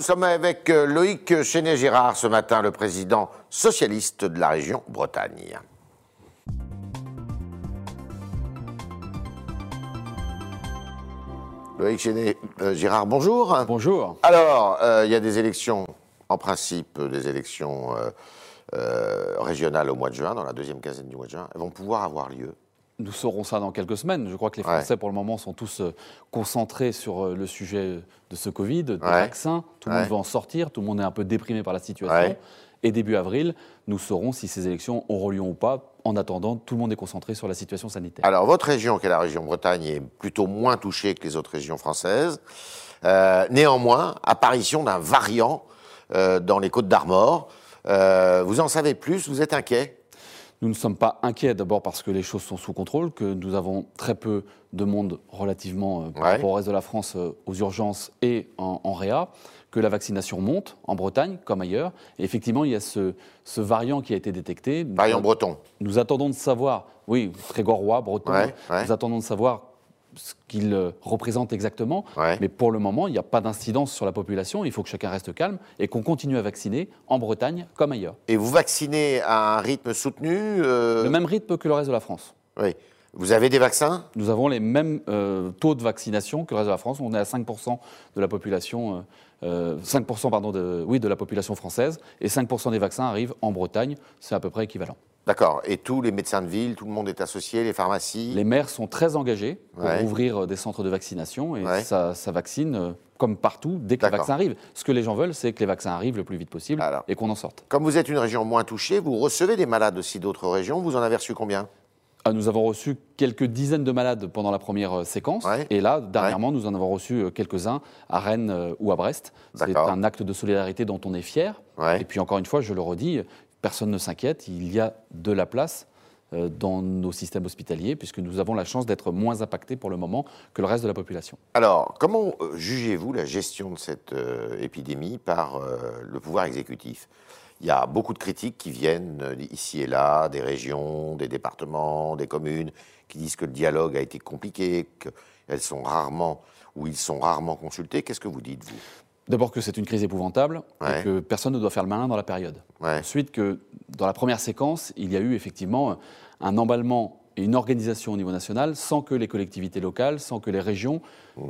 Nous sommes avec euh, Loïc Chenet-Girard ce matin, le président socialiste de la région Bretagne. Loïc Chenet-Girard, bonjour. Bonjour. Alors, euh, il y a des élections, en principe, des élections euh, régionales au mois de juin, dans la deuxième quinzaine du mois de juin. Elles vont pouvoir avoir lieu. Nous saurons ça dans quelques semaines. Je crois que les Français, pour le moment, sont tous euh, concentrés sur euh, le sujet de ce Covid, des vaccins. Tout le monde veut en sortir. Tout le monde est un peu déprimé par la situation. Et début avril, nous saurons si ces élections auront lieu ou pas. En attendant, tout le monde est concentré sur la situation sanitaire. Alors, votre région, qui est la région Bretagne, est plutôt moins touchée que les autres régions françaises. Euh, néanmoins, apparition d'un variant dans les Côtes d'Armor. vous en savez plus? Vous êtes inquiet? Nous ne sommes pas inquiets d'abord parce que les choses sont sous contrôle, que nous avons très peu de monde relativement euh, par rapport au reste de la France euh, aux urgences et en, réa, que la vaccination monte en Bretagne comme ailleurs. Et effectivement, il y a ce, variant qui a été détecté. Variant breton. Nous attendons de savoir, oui, Trégorois, breton, nous attendons de savoir ce qu'il euh, représente exactement. Mais pour le moment, il n'y a pas d'incidence sur la population. Il faut que chacun reste calme et qu'on continue à vacciner en Bretagne comme ailleurs. Et vous vaccinez à un rythme soutenu euh, Le même rythme que le reste de la France. Oui. Vous avez des vaccins? Nous avons les mêmes euh, taux de vaccination que le reste de la France. On est à 5% de la population, 5% pardon, de, oui, de la population française, et 5% des vaccins arrivent en Bretagne. C'est à peu près équivalent. D'accord. Et tous les médecins de ville, tout le monde est associé, les pharmacies Les maires sont très engagés pour ouvrir euh, des centres de vaccination et ça, vaccine euh, comme partout dès que les vaccins arrivent. Ce que les gens veulent, c'est que les vaccins arrivent le plus vite possible et qu'on en sorte. Comme vous êtes une région moins touchée, vous recevez des malades aussi d'autres régions. Vous en avez reçu combien? Ah, nous avons reçu quelques dizaines de malades pendant la première euh, séquence. Et là, dernièrement, nous en avons reçu quelques-uns à Rennes ou à Brest. C'est un acte de solidarité dont on est fier. Et puis, encore une fois, je le redis, personne ne s'inquiète, il y a de la place euh, dans nos systèmes hospitaliers, puisque nous avons la chance d'être moins impactés pour le moment que le reste de la population. Alors, comment euh, jugez-vous la gestion de cette euh, épidémie par le pouvoir exécutif? Il y a beaucoup de critiques qui viennent ici et là, des régions, des départements, des communes, qui disent que le dialogue a été compliqué, qu'elles sont rarement ou ils sont rarement consultés. Qu'est-ce que vous dites, vous? D'abord que c'est une crise épouvantable et que personne ne doit faire le malin dans la période. Ensuite que dans la première séquence, il y a eu effectivement un emballement et une organisation au niveau national sans que les collectivités locales, sans que les régions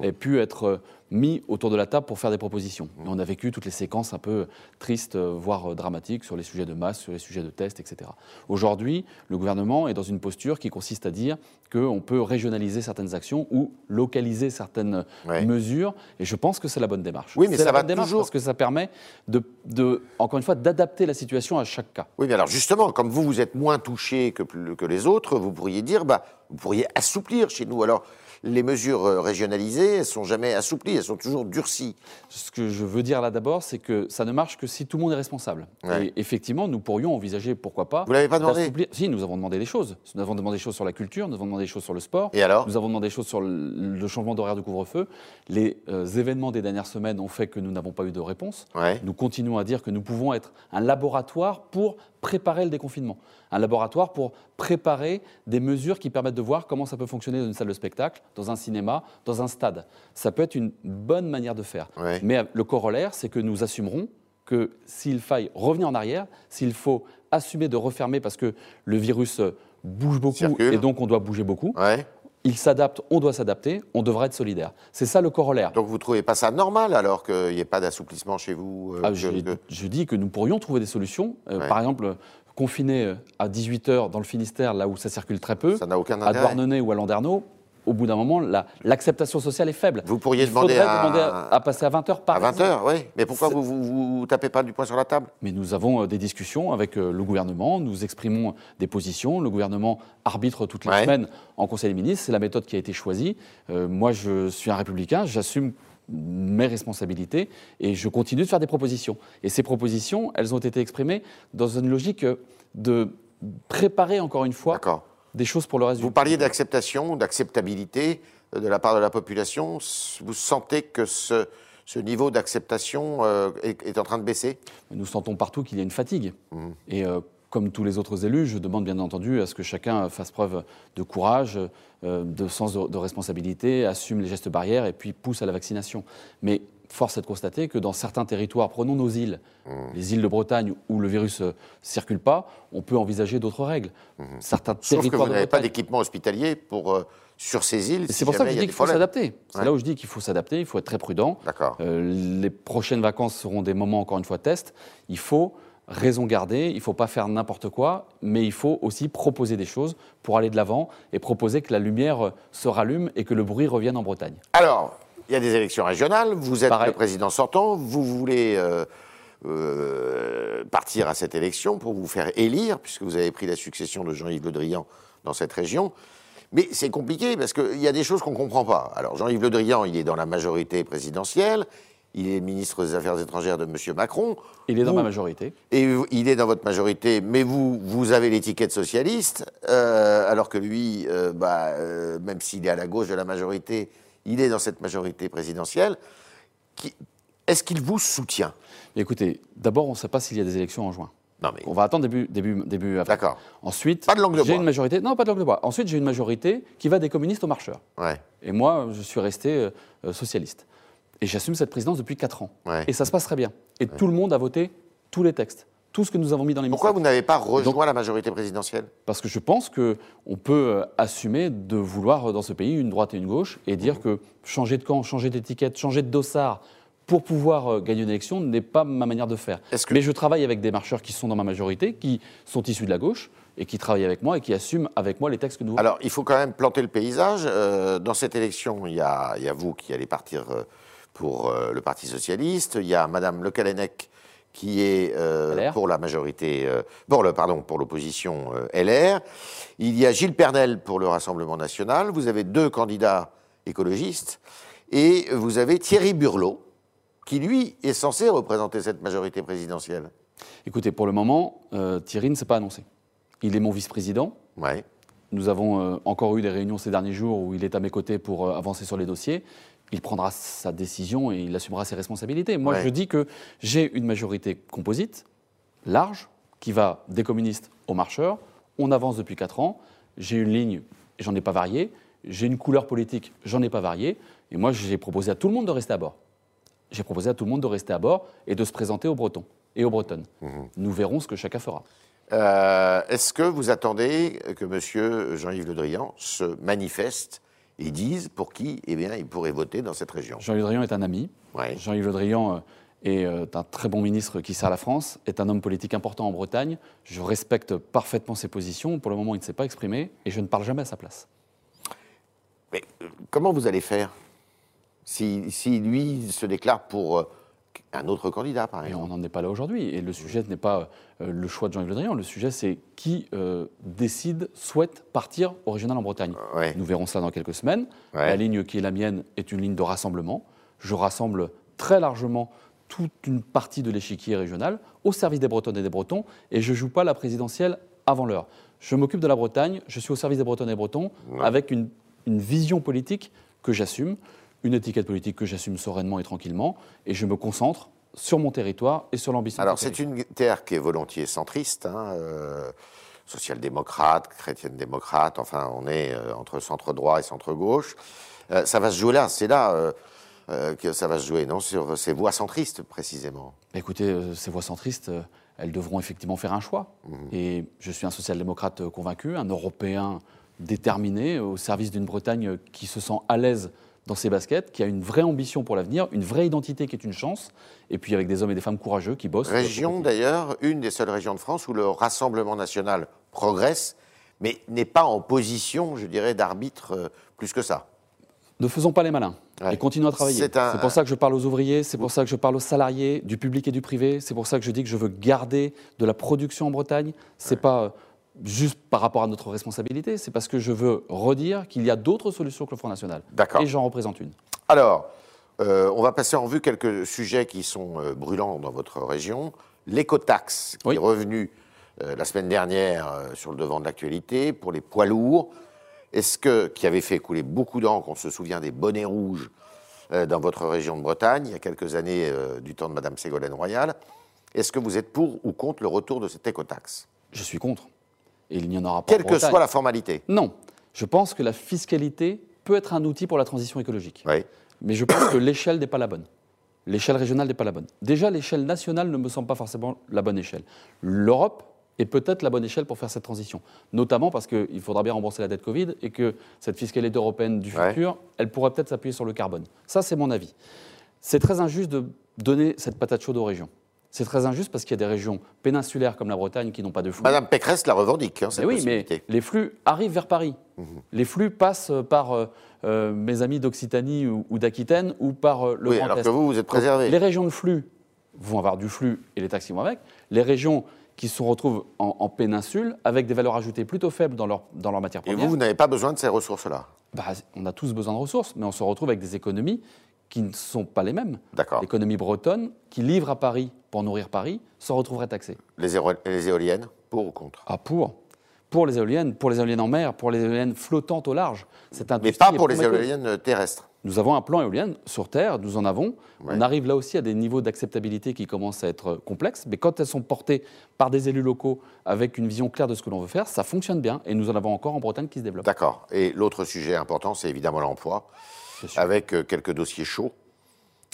aient pu être mis autour de la table pour faire des propositions. on a vécu toutes les séquences un peu tristes, euh, voire euh, dramatiques, sur les sujets de masse, sur les sujets de tests, etc. Aujourd'hui, le gouvernement est dans une posture qui consiste à dire qu'on peut régionaliser certaines actions ou localiser certaines mesures. Et je pense que c'est la bonne démarche. Oui, mais ça la va bonne démarche parce que ça permet, de, de encore une fois, d'adapter la situation à chaque cas. Oui, mais alors justement, comme vous, vous êtes moins touché que, que les autres, vous pourriez dire, bah, vous pourriez assouplir chez nous. Alors, les mesures euh, régionalisées, elles sont jamais assouplies, elles sont toujours durcies. Ce que je veux dire là d'abord, c'est que ça ne marche que si tout le monde est responsable. Et effectivement, nous pourrions envisager, pourquoi pas. Vous l'avez pas demandé Si, nous avons demandé des choses. Nous avons demandé des choses sur la culture, nous avons demandé des choses sur le sport. Et alors Nous avons demandé des choses sur le, changement d'horaire de couvre-feu. Les euh, événements des dernières semaines ont fait que nous n'avons pas eu de réponse. Nous continuons à dire que nous pouvons être un laboratoire pour préparer le déconfinement. Un laboratoire pour préparer des mesures qui permettent de voir comment ça peut fonctionner dans une salle de spectacle, dans un cinéma, dans un stade. Ça peut être une bonne manière de faire. Mais le corollaire, c'est que nous assumerons que s'il faille revenir en arrière, s'il faut assumer de refermer parce que le virus bouge beaucoup et donc on doit bouger beaucoup, il s'adapte, on doit s'adapter, on devra être solidaire. C'est ça le corollaire. Donc vous ne trouvez pas ça normal alors qu'il n'y ait pas d'assouplissement chez vous euh, ah, je, dis que nous pourrions trouver des solutions. Euh, par exemple, confiner euh, à 18h dans le Finistère, là où ça circule très peu, ça aucun à Douarnenez ou à Landerneau, au bout d'un moment, l'acceptation sociale est faible. Vous pourriez demander, à... à... passer à 20 h par À 20 h oui. Mais pourquoi vous, vous, tapez pas du poing sur la table? Mais nous avons euh, des discussions avec euh, le gouvernement, nous exprimons des positions. Le gouvernement arbitre toutes les semaines en Conseil des ministres. C'est la méthode qui a été choisie. Euh, moi, je suis un républicain, j'assume mes responsabilités et je continue de faire des propositions. Et ces propositions, elles ont été exprimées dans une logique de préparer encore une fois des choses pour le reste Vous parliez d'acceptation, d'acceptabilité euh, de la part de la population. Vous sentez que ce, niveau d'acceptation euh, est, en train de baisser? Nous sentons partout qu'il y a une fatigue. Mmh. Et euh, comme tous les autres élus, je demande bien entendu à ce que chacun fasse preuve de courage, de sens de, de responsabilité, assume les gestes barrières et puis pousse à la vaccination. Mais force est de constater que dans certains territoires, prenons nos îles, mmh. les îles de Bretagne où le virus ne euh, circule pas, on peut envisager d'autres règles. Mmh. Certains Sauf que vous n'avez pas d'équipement hospitalier pour, euh, sur ces îles. c'est pour ça que je dis qu'il faut s'adapter. C'est là où je dis qu'il faut s'adapter, il faut être très prudent. Euh, les prochaines vacances seront des moments, encore une fois, test. Il faut raison garder, il ne faut pas faire n'importe quoi, mais il faut aussi proposer des choses pour aller de l'avant et proposer que la lumière se rallume et que le bruit revienne en Bretagne. Alors, il y a des élections régionales, vous êtes le président sortant, vous voulez euh, euh, partir à cette élection pour vous faire élire, puisque vous avez pris la succession de Jean-Yves Le Drian dans cette région. Mais c'est compliqué parce qu'il y a des choses qu'on ne comprend pas. Alors Jean-Yves Le Drian, il est dans la majorité présidentielle, il est ministre des Affaires étrangères de M. Macron. Il est dans ma majorité. Et il est dans votre majorité, mais vous, vous avez l'étiquette socialiste, euh, alors que lui, bah, même s'il est à la gauche de la majorité, il est dans cette majorité présidentielle. Est-ce qu'il vous soutient? Écoutez, d'abord, on ne sait pas s'il y a des élections en juin. Non, mais... On va attendre début, début, début avril. D'accord. Ensuite, pas de langue de j'ai une majorité. Non, pas de langue de bois. Ensuite, j'ai une majorité qui va des communistes aux marcheurs. Ouais. Et moi, je suis resté euh, euh, socialiste. Et j'assume cette présidence depuis 4 ans. Et ça se passe très bien. Et tout le monde a voté tous les textes tout ce que nous avons mis dans les Pourquoi vous n'avez pas rejoint la majorité présidentielle? Parce que je pense qu'on peut euh, assumer de vouloir euh, dans ce pays une droite et une gauche et dire mmh. que changer de camp, changer d'étiquette, changer de dossard pour pouvoir euh, gagner une élection n'est pas ma manière de faire. Mais je travaille avec des marcheurs qui sont dans ma majorité, qui sont issus de la gauche et qui travaillent avec moi et qui assument avec moi les textes que nous. Alors, il faut quand même planter le paysage. dans cette élection, il y, a, vous qui allez partir pour le Parti socialiste. Il y a Madame Le Callennec qui est euh, pour la majorité, euh, pour le pardon, pour l'opposition euh, LR. Il y a Gilles Pernel pour le Rassemblement national. Vous avez deux candidats écologistes et vous avez Thierry Burlot qui lui est censé représenter cette majorité présidentielle. Écoutez, pour le moment, Thierry ne s'est pas annoncé. Il est mon vice-président. Ouais. Nous avons encore eu des réunions ces derniers jours où il est à mes côtés pour avancer sur les dossiers il prendra sa décision et il assumera ses responsabilités. Moi, je dis que j'ai une majorité composite, large, qui va des communistes aux marcheurs. On avance depuis 4 ans. J'ai une ligne, j'en ai pas varié. J'ai une couleur politique, j'en ai pas varié. Et moi, j'ai proposé à tout le monde de rester à bord. J'ai proposé à tout le monde de rester à bord et de se présenter aux Bretons et aux Bretonnes. Mhm. Nous verrons ce que chacun fera. Euh, est-ce que vous attendez que M. Jean-Yves Le Drian se manifeste ils disent pour qui eh bien, ils pourraient voter dans cette région. Jean-Yves Le Drian est un ami. Jean-Yves Le Drian euh, est euh, un très bon ministre qui sert la France, est un homme politique important en Bretagne. Je respecte parfaitement ses positions. Pour le moment, il ne s'est pas exprimé et je ne parle jamais à sa place. Mais euh, comment vous allez faire si, si, lui se déclare pour un autre candidat, par exemple. on n'en est pas là aujourd'hui. Et le sujet n'est pas euh, le choix de Jean-Yves Le Drian. Le sujet, c'est qui euh, décide, souhaite partir au régional en Bretagne. Nous verrons ça dans quelques semaines. La ligne qui est la mienne est une ligne de rassemblement. Je rassemble très largement toute une partie de l'échiquier régional au service des Bretonnes et des Bretons. Et je ne joue pas la présidentielle avant l'heure. Je m'occupe de la Bretagne, je suis au service des Bretonnes et des Bretons, avec une vision politique que j'assume une étiquette politique que j'assume sereinement et tranquillement, et je me concentre sur mon territoire et sur l'ambition. Alors c'est une terre qui est volontiers centriste, hein, euh, social-démocrate, chrétienne-démocrate, enfin on est euh, entre centre-droit et centre-gauche. Euh, ça va se jouer là, c'est là que ça va se jouer, non Sur ces voix centristes précisément. Écoutez, ces voix centristes, elles devront effectivement faire un choix. Mmh. Et je suis un social-démocrate convaincu, un Européen déterminé, au service d'une Bretagne qui se sent à l'aise dans ses baskets, qui a une vraie ambition pour l'avenir, une vraie identité qui est une chance, et puis avec des hommes et des femmes courageux qui bossent. Région d'ailleurs, une des seules régions de France où le Rassemblement national progresse, mais n'est pas en position, je dirais, d'arbitre euh, plus que ça. Ne faisons pas les malins et continuons à travailler. C'est pour ça que je parle aux ouvriers, c'est pour ça que je parle aux salariés, du public et du privé, c'est pour ça que je dis que je veux garder de la production en Bretagne. C'est pas euh, juste par rapport à notre responsabilité, c'est parce que je veux redire qu'il y a d'autres solutions que le Front National. D'accord. Et j'en représente une. Alors, euh, on va passer en vue quelques sujets qui sont euh, brûlants dans votre région. L'écotaxe, qui est revenu euh, la semaine dernière sur le devant de l'actualité pour les poids lourds. Est-ce que, qui avait fait couler beaucoup d'encre, on se souvient des bonnets rouges dans votre région de Bretagne, il y a quelques années du temps de Madame Ségolène Royal. Est-ce que vous êtes pour ou contre le retour de cette écotaxe? Je suis contre et il n'y en aura pas. Quelle que soit la formalité. Non. Je pense que la fiscalité peut être un outil pour la transition écologique. Oui. Mais je pense que l'échelle n'est pas la bonne. l'échelle régionale n'est pas la bonne. Déjà, l'échelle nationale ne me semble pas forcément la bonne échelle. L'Europe est peut-être la bonne échelle pour faire cette transition, notamment parce qu'il faudra bien rembourser la dette Covid et que cette fiscalité européenne du futur, elle pourrait peut-être s'appuyer sur le carbone. Ça, c'est mon avis. C'est très injuste de donner cette patate chaude aux régions. C'est très injuste parce qu'il y a des régions péninsulaires comme la Bretagne qui n'ont pas de flux. Madame Pécresse la revendique, hein, cette oui, mais les flux arrivent vers Paris. Mhm. Les flux passent par euh, euh, mes amis d'Occitanie ou, d'Aquitaine ou par euh, le oui, Grand alors que vous, vous êtes préservé. les régions de flux vont avoir du flux et les taxis vont avec. Les régions qui se retrouvent en, péninsule avec des valeurs ajoutées plutôt faibles dans leur, dans leur matière première. Et vous, vous n'avez pas besoin de ces ressources-là bah, On a tous besoin de ressources, mais on se retrouve avec des économies qui ne sont pas les mêmes. L'économie bretonne, qui livre à Paris pour nourrir Paris, se retrouverait taxée. Les, les éoliennes, pour ou contre? Ah, pour. Pour les éoliennes, pour les éoliennes en mer, pour les éoliennes flottantes au large. Mais pas pour les éoliennes terrestres. Nous avons un plan éolien sur Terre, nous en avons. On arrive là aussi à des niveaux d'acceptabilité qui commencent à être complexes, mais quand elles sont portées par des élus locaux avec une vision claire de ce que l'on veut faire, ça fonctionne bien et nous en avons encore en Bretagne qui se développe. D'accord. Et l'autre sujet important, c'est évidemment l'emploi avec euh, quelques dossiers chauds.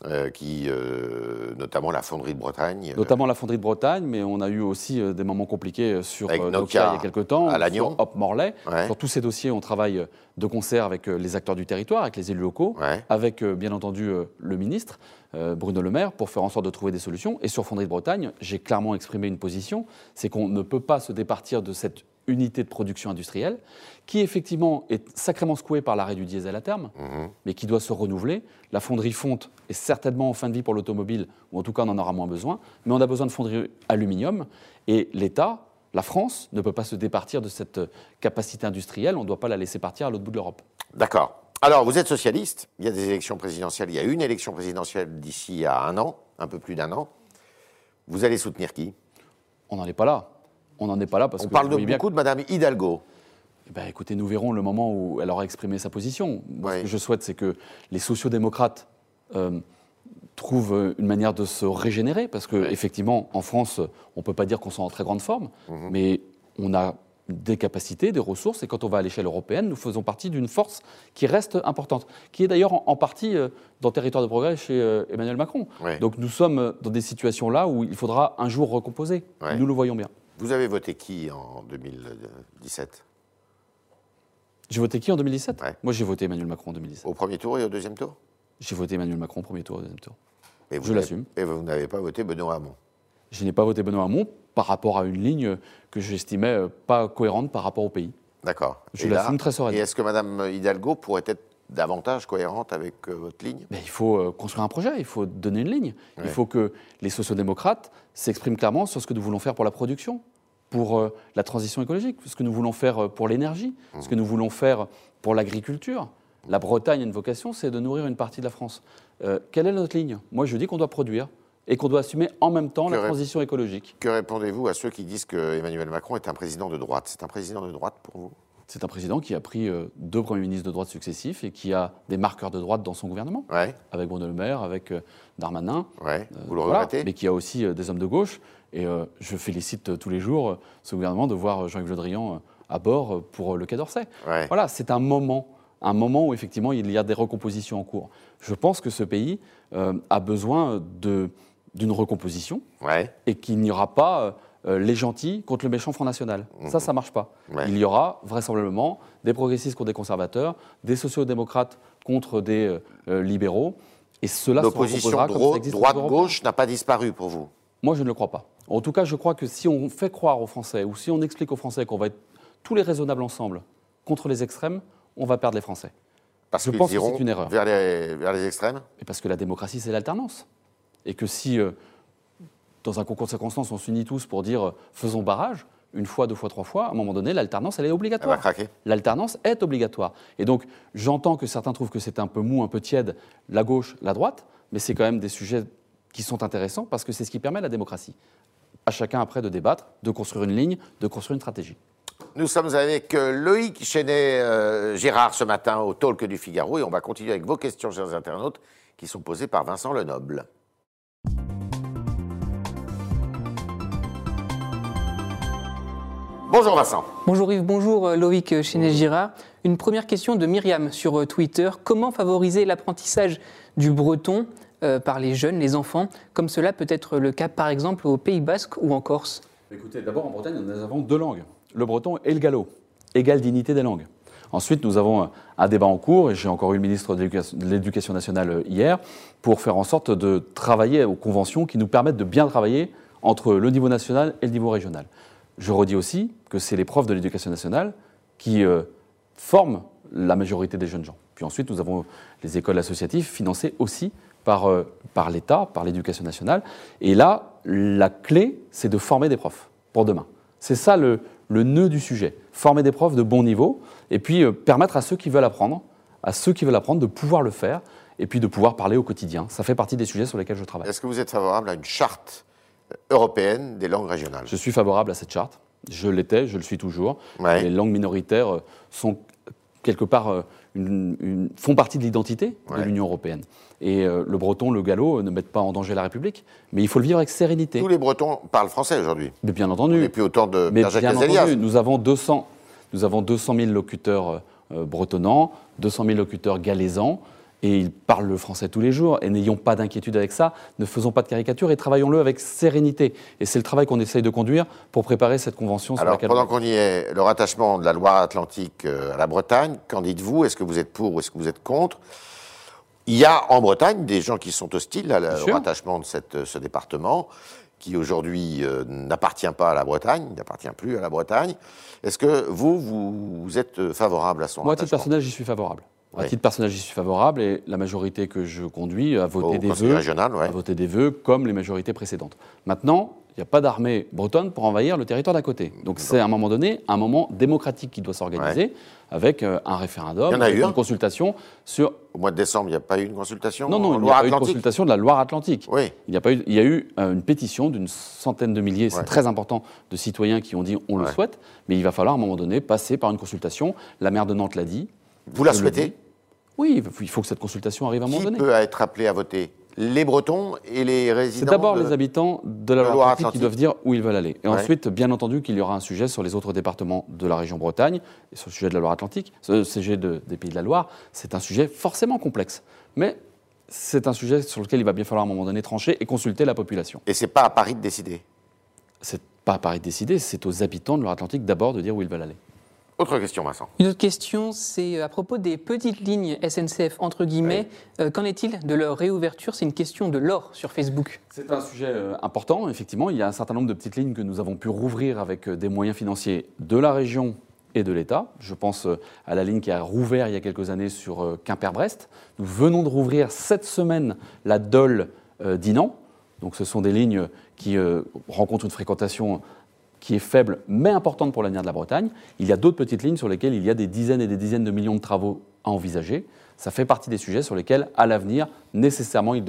Euh, qui, euh, notamment la fonderie de Bretagne. Notamment la fonderie de Bretagne, mais on a eu aussi des moments compliqués sur Nokia, il y a quelques temps, à sur Hop Morlaix. Sur tous ces dossiers, on travaille de concert avec les acteurs du territoire, avec les élus locaux, avec bien entendu le ministre. Bruno Le Maire pour faire en sorte de trouver des solutions. Et sur Fonderie de Bretagne, j'ai clairement exprimé une position, c'est qu'on ne peut pas se départir de cette unité de production industrielle, qui effectivement est sacrément secouée par l'arrêt du diesel à terme, mhm. mais qui doit se renouveler. La fonderie fonte est certainement en fin de vie pour l'automobile, ou en tout cas on en aura moins besoin, mais on a besoin de fonderie aluminium, et l'État, la France, ne peut pas se départir de cette capacité industrielle, on ne doit pas la laisser partir à l'autre bout de l'Europe. D'accord. Alors, vous êtes socialiste, il y a des élections présidentielles, il y a une élection présidentielle d'ici à un an, un peu plus d'un an. Vous allez soutenir qui? On n'en est pas là on n'en est pas là parce on parle de beaucoup de Madame Hidalgo. Eh ben, écoutez, nous verrons le moment où elle aura exprimé sa position. Ce que je souhaite, c'est que les sociodémocrates euh, trouvent une manière de se régénérer, parce qu'effectivement, en France, on ne peut pas dire qu'on soit en très grande forme, mhm. mais on a des capacités, des ressources, et quand on va à l'échelle européenne, nous faisons partie d'une force qui reste importante, qui est d'ailleurs en, partie euh, dans le territoire de progrès chez euh, Emmanuel Macron. Donc nous sommes dans des situations là où il faudra un jour recomposer. Nous le voyons bien. Vous avez voté qui en 2017 J'ai voté qui en 2017 Moi, j'ai voté Emmanuel Macron en 2017. Au premier tour et au deuxième tour? J'ai voté Emmanuel Macron au premier tour et au deuxième tour. Et je l'assume. Et vous n'avez pas voté Benoît Hamon? Je n'ai pas voté Benoît Hamon par rapport à une ligne que j'estimais euh, pas cohérente par rapport au pays. D'accord. Je l'assume très sereinement. Et est-ce que Mme Hidalgo pourrait être davantage cohérente avec euh, votre ligne? Il faut euh, construire un projet, il faut donner une ligne. Il faut que les sociodémocrates s'expriment clairement sur ce que nous voulons faire pour la production, pour euh, la transition écologique, ce que nous voulons faire pour l'énergie, ce que nous voulons faire pour l'agriculture. La Bretagne a une vocation, c'est de nourrir une partie de la France. quelle est notre ligne? Moi, je dis qu'on doit produire et qu'on doit assumer en même temps la transition écologique. Que répondez-vous à ceux qui disent que Emmanuel Macron est un président de droite? C'est un président de droite pour vous? C'est un président qui a pris euh, deux premiers ministres de droite successifs et qui a des marqueurs de droite dans son gouvernement, avec Bruno Le Maire, avec euh, Darmanin. Ouais. Euh, Vous le regrettez? Mais qui a aussi des hommes de gauche. Et je félicite tous les jours ce gouvernement de voir Jean-Yves Le Drian à bord pour le Quai d'Orsay. Voilà, c'est un moment, un moment où effectivement il y a des recompositions en cours. Je pense que ce pays a besoin d'une recomposition et qu'il n'y aura pas euh, les gentils contre le méchant Front National. Ça, ça ne marche pas. Il y aura vraisemblablement des progressistes contre des conservateurs, des sociaux-démocrates contre des euh, euh, libéraux. Et cela L'opposition droite-gauche n'a pas disparu pour vous? Moi, je ne le crois pas. En tout cas, je crois que si on fait croire aux Français, ou si on explique aux Français qu'on va être tous les raisonnables ensemble contre les extrêmes, on va perdre les Français. Parce je pense que c'est une erreur. Vers les, vers les extrêmes? Et Parce que la démocratie, c'est l'alternance. Et que si dans un concours de circonstances, on s'unit tous pour dire euh, faisons barrage, une fois, deux fois, trois fois, à un moment donné, l'alternance, elle est obligatoire. L'alternance est obligatoire. Et donc, j'entends que certains trouvent que c'est un peu mou, un peu tiède, la gauche, la droite, mais c'est quand même des sujets qui sont intéressants parce que c'est ce qui permet la démocratie. À chacun après de débattre, de construire une ligne, de construire une stratégie. Nous sommes avec euh, Loïc Chenet-Gérard ce matin au Talk du Figaro et on va continuer avec vos questions, chers internautes, qui sont posées par Vincent Lenoble. Bonjour Vincent. Bonjour Yves, bonjour euh, Loïc Chenet-Girard. Une première question de Myriam sur euh, Twitter. Comment favoriser l'apprentissage du breton par les jeunes, les enfants, comme cela peut être le cas par exemple au Pays Basque ou en Corse? Écoutez, d'abord en Bretagne, nous avons deux langues, le breton et le gallo, égale dignité des langues. Ensuite, nous avons un débat en cours, et j'ai encore eu le ministre de l'Éducation nationale hier, pour faire en sorte de travailler aux conventions qui nous permettent de bien travailler entre le niveau national et le niveau régional. Je redis aussi que c'est les profs de l'éducation nationale qui euh, forment la majorité des jeunes gens. Puis ensuite, nous avons les écoles associatives financées aussi par, euh, par l'État, par l'éducation nationale. Et là, la clé, c'est de former des profs pour demain. C'est ça le, le nœud du sujet. Former des profs de bon niveau et puis euh, permettre à ceux qui veulent apprendre, à ceux qui veulent apprendre de pouvoir le faire et puis de pouvoir parler au quotidien. Ça fait partie des sujets sur lesquels je travaille. Est-ce que vous êtes favorable à une charte européenne des langues régionales Je suis favorable à cette charte. Je l'étais, je le suis toujours. Les langues minoritaires euh, sont quelque part euh, une, font partie de l'identité de l'Union européenne. Et le breton, le gallo ne mettent pas en danger la République, mais il faut le vivre avec sérénité. Tous les bretons parlent français aujourd'hui. Mais bien entendu. Et puis autant de mais bien entendu, nous avons 200, nous avons 200 000 locuteurs euh, bretonnants, 200 000 locuteurs galaisans, et ils parlent le français tous les jours. Et n'ayons pas d'inquiétude avec ça, ne faisons pas de caricature et travaillons-le avec sérénité. Et c'est le travail qu'on essaye de conduire pour préparer cette convention. Alors, pendant qu'on y est, le rattachement de la Loire-Atlantique euh, à la Bretagne, qu'en dites-vous? Est-ce que vous êtes pour ou est-ce que vous êtes contre? Il y a en Bretagne des gens qui sont hostiles au rattachement de cette, ce département qui aujourd'hui euh, n'appartient pas à la Bretagne, n'appartient plus à la Bretagne. Est-ce que vous, vous, êtes favorable à son Moi, à titre personnel, j'y suis favorable. À titre personnel, j'y suis favorable et la majorité que je conduis a voté, des vœux, a voté des vœux comme les majorités précédentes. Maintenant, il n'y a pas d'armée bretonne pour envahir le territoire d'à côté. Donc c'est à un moment donné un moment démocratique qui doit s'organiser avec euh, un référendum, une consultation sur. Au mois de décembre, il n'y a pas eu une consultation Non, non, il n'y a pas eu de consultation de la Loire-Atlantique. Oui. Il y a, pas eu, il y a eu euh, une pétition d'une centaine de milliers, c'est très important, de citoyens qui ont dit on le souhaite, mais il va falloir à un moment donné passer par une consultation. La maire de Nantes l'a dit. Vous la souhaitez Oui, il faut que cette consultation arrive à un moment donné. Qui peut être appelé à voter? Les Bretons et les résidents. C'est d'abord les habitants de la Loire-Atlantique qui doivent dire où ils veulent aller. Et ensuite, bien entendu, qu'il y aura un sujet sur les autres départements de la région Bretagne et sur le sujet de la Loire-Atlantique, ce sujet des Pays de la Loire. C'est un sujet forcément complexe. Mais c'est un sujet sur lequel il va bien falloir à un moment donné trancher et consulter la population. Et c'est pas à Paris de décider? C'est pas à Paris de décider, c'est aux habitants de Loire-Atlantique d'abord de dire où ils veulent aller. Autre question, Vincent. Une autre question, c'est euh, à propos des petites lignes SNCF, entre guillemets. Euh, qu'en est-il de leur réouverture? C'est une question de l'or sur Facebook. C'est un sujet euh, important, effectivement. Il y a un certain nombre de petites lignes que nous avons pu rouvrir avec des moyens financiers de la région et de l'État. Je pense à la ligne qui a rouvert il y a quelques années sur Quimper-Brest. Nous venons de rouvrir cette semaine la Dole d'Inan. Donc ce sont des lignes qui rencontrent une fréquentation qui est faible mais importante pour l'avenir de la Bretagne. Il y a d'autres petites lignes sur lesquelles il y a des dizaines et des dizaines de millions de travaux à envisager. Ça fait partie des sujets sur lesquels, à l'avenir, nécessairement, il,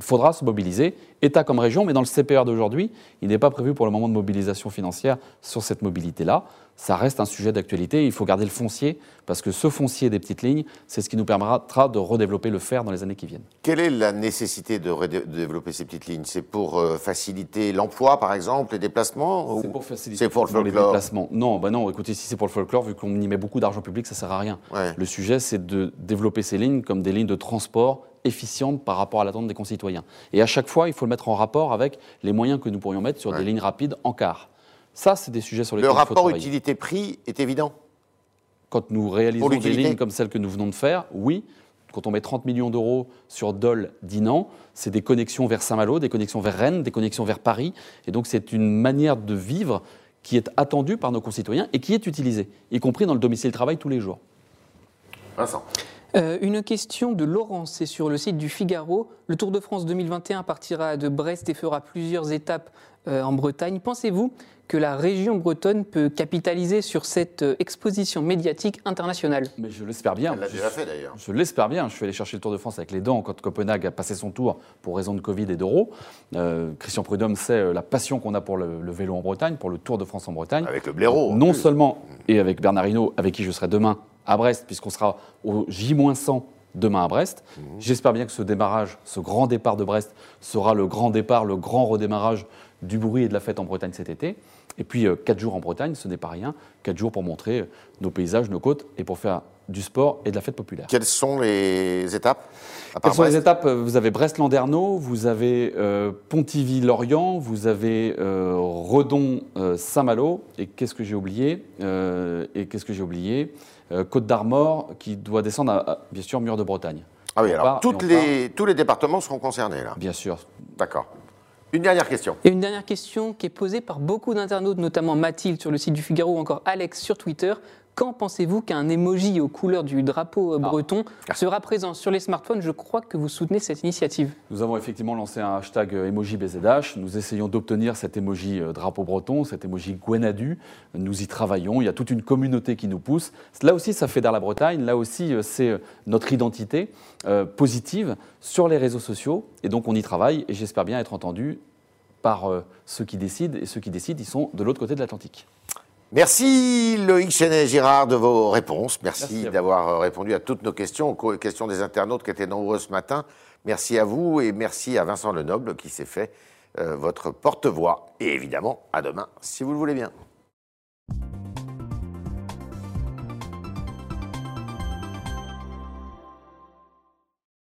faudra se mobiliser, État comme région, mais dans le CPR d'aujourd'hui, il n'est pas prévu pour le moment de mobilisation financière sur cette mobilité-là ça reste un sujet d'actualité. Il faut garder le foncier, parce que ce foncier des petites lignes, c'est ce qui nous permettra de redévelopper le fer dans les années qui viennent. Quelle est la nécessité de, développer ces petites lignes? C'est pour euh, faciliter l'emploi, par exemple, les déplacements C'est pour faciliter pour le folklore? les déplacements. Non, bah non, écoutez, si c'est pour le folklore, vu qu'on y met beaucoup d'argent public, ça ne sert à rien. Le sujet, c'est de développer ces lignes comme des lignes de transport efficientes par rapport à l'attente des concitoyens. Et à chaque fois, il faut le mettre en rapport avec les moyens que nous pourrions mettre sur des lignes rapides en car. Ça, c'est des sujets sur lesquels Le rapport utilité-prix est évident Quand nous réalisons des lignes comme celles que nous venons de faire, oui. Quand on met 30 millions d'euros sur Dole, Dinan, c'est des connexions vers Saint-Malo, des connexions vers Rennes, des connexions vers Paris. Et donc, c'est une manière de vivre qui est attendue par nos concitoyens et qui est utilisée, y compris dans le domicile-travail tous les jours. Vincent. Euh, une question de Laurence, c'est sur le site du Figaro. Le Tour de France 2021 partira de Brest et fera plusieurs étapes euh, en Bretagne. Pensez-vous que la région bretonne peut capitaliser sur cette euh, exposition médiatique internationale? Mais je l'espère bien. Elle l'a déjà fait d'ailleurs. Je l'espère bien. Je suis allé chercher le Tour de France avec les dents quand Copenhague a passé son tour pour raison de Covid et d'euros. Euh, Christian Prudhomme sait la passion qu'on a pour le, vélo en Bretagne, pour le Tour de France en Bretagne. Avec le blaireau. Non seulement, et avec Bernard Hinault, avec qui je serai demain à Brest, puisqu'on sera au J-100 demain à Brest. Mhm. J'espère bien que ce démarrage, ce grand départ de Brest, sera le grand départ, le grand redémarrage du bruit et de la fête en Bretagne cet été. Et puis, euh, quatre jours en Bretagne, ce n'est pas rien. Quatre jours pour montrer nos paysages, nos côtes, et pour faire du sport et de la fête populaire. Quelles sont les étapes Quelles sont les étapes? Vous avez Brest-Landerneau, vous avez euh, Pontivy-Lorient, vous avez euh, Redon-Saint-Malo, et qu'est-ce que j'ai oublié? Et qu'est-ce que j'ai oublié? Côte d'Armor, qui doit descendre à, bien sûr, Mur de Bretagne. Ah oui, alors les, tous les départements seront concernés là Bien sûr. D'accord. Une dernière question. Et une dernière question qui est posée par beaucoup d'internautes, notamment Mathilde sur le site du Figaro ou encore Alex sur Twitter. Quand pensez-vous qu'un emoji aux couleurs du drapeau euh, ah. breton ah. sera présent sur les smartphones? Je crois que vous soutenez cette initiative. Nous avons effectivement lancé un hashtag euh, emoji BZH. Nous essayons d'obtenir cet emoji euh, drapeau breton, cet emoji Gwenadu. Nous y travaillons. Il y a toute une communauté qui nous pousse. Là aussi, ça fédère la Bretagne. Là aussi, c'est notre identité positive sur les réseaux sociaux. Et donc, on y travaille. Et j'espère bien être entendu par euh, ceux qui décident, et ceux qui décident, ils sont de l'autre côté de l'Atlantique. Merci Loïc Chenet-Girard de vos réponses. Merci, d'avoir euh, répondu à toutes nos questions, aux questions des internautes qui étaient nombreux ce matin. Merci à vous et merci à Vincent Lenoble qui s'est fait euh, votre porte-voix. Et évidemment, à demain, si vous le voulez bien.